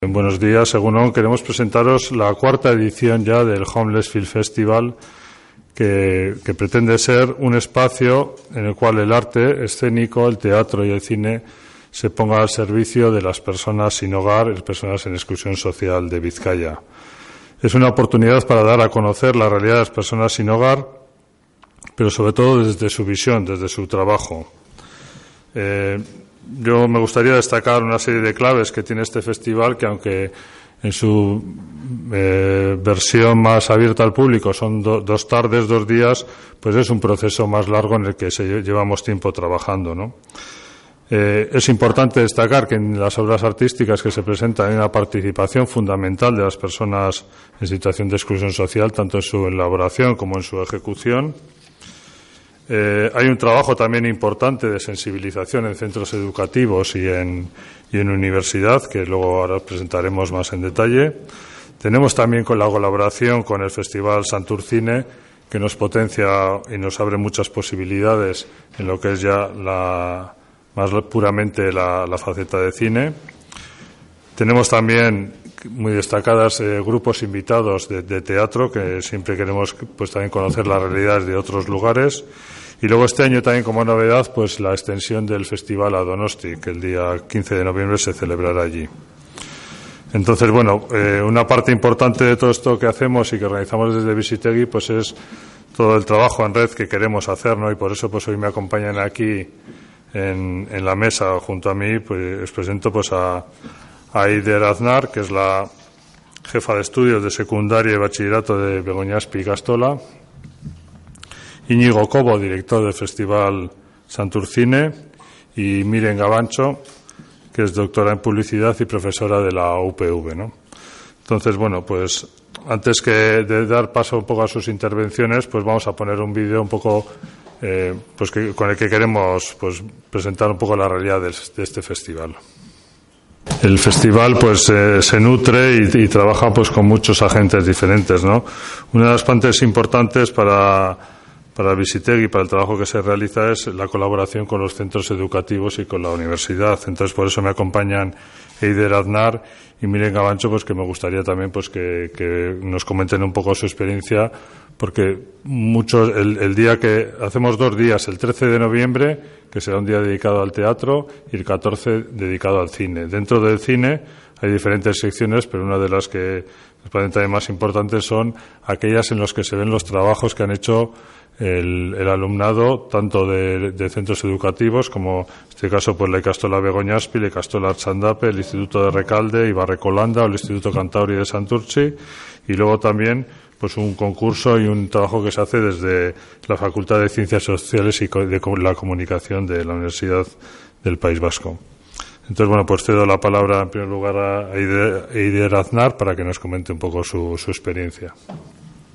Buenos días, según queremos presentaros la cuarta edición ya del Homeless Film Festival, que, pretende ser un espacio en el cual el arte escénico, el teatro y el cine se ponga al servicio de las personas sin hogar, las personas en exclusión social de Vizcaya. Es una oportunidad para dar a conocer la realidad de las personas sin hogar, pero sobre todo desde su visión, desde su trabajo. Eh, yo me gustaría destacar una serie de claves que tiene este festival que aunque en su eh, versión más abierta al público son dos tardes, dos días, pues es un proceso más largo en el que llevamos tiempo trabajando. Eh, es importante destacar que en las obras artísticas que se presentan hay una participación fundamental de las personas en situación de exclusión social, tanto en su elaboración como en su ejecución. Eh, hay un trabajo también importante de sensibilización en centros educativos y en, y en universidad, que luego ahora presentaremos más en detalle. Tenemos también con la colaboración con el Festival Santurcine, que nos potencia y nos abre muchas posibilidades en lo que es ya la, más puramente la, faceta de cine. Tenemos también muy destacadas eh, grupos invitados de, de, teatro que siempre queremos pues también conocer las realidades de otros lugares y luego este año también como novedad, pues la extensión del festival a Donosti, que el día 15 de noviembre se celebrará allí. Entonces, bueno, eh, una parte importante de todo esto que hacemos y que organizamos desde Visitegui, pues es todo el trabajo en red que queremos hacer, ¿no? Y por eso, pues hoy me acompañan aquí en, en la mesa junto a mí, pues os presento pues a, Aider Aznar, que es la jefa de estudios de secundaria y bachillerato de Begoñaspi y Castola, Íñigo Cobo, director del Festival Santurcine, y Miren Gabancho, que es doctora en publicidad y profesora de la UPV. Entonces, bueno, pues antes que de dar paso un poco a sus intervenciones, pues vamos a poner un vídeo un poco eh, pues con el que queremos pues, presentar un poco la realidad de, este festival. El festival pues eh, se nutre y, y, trabaja pues con muchos agentes diferentes, ¿no? Una de las partes importantes para para Visitegui, para el trabajo que se realiza, es la colaboración con los centros educativos y con la universidad. Entonces, por eso me acompañan Eider Aznar y Miren Gabancho, pues que me gustaría también pues que, nos comenten un poco su experiencia, porque muchos, el, día que hacemos dos días, el 13 de noviembre, que será un día dedicado al teatro, y el 14 dedicado al cine. Dentro del cine hay diferentes secciones, pero una de las que me parecen también más importantes son aquellas en las que se ven los trabajos que han hecho el, alumnado tanto de, centros educativos como en este caso pues la Castola Begoñaspi, la Castola Archandape, el Instituto de Recalde, Ibarrecolanda o el Instituto Cantabria de Santurci y luego también pues un concurso y un trabajo que se hace desde la Facultad de Ciencias Sociales y de la Comunicación de la Universidad del País Vasco. Entonces, bueno, pues cedo la palabra en primer lugar a Eider Aznar para que nos comente un poco su, su experiencia.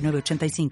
85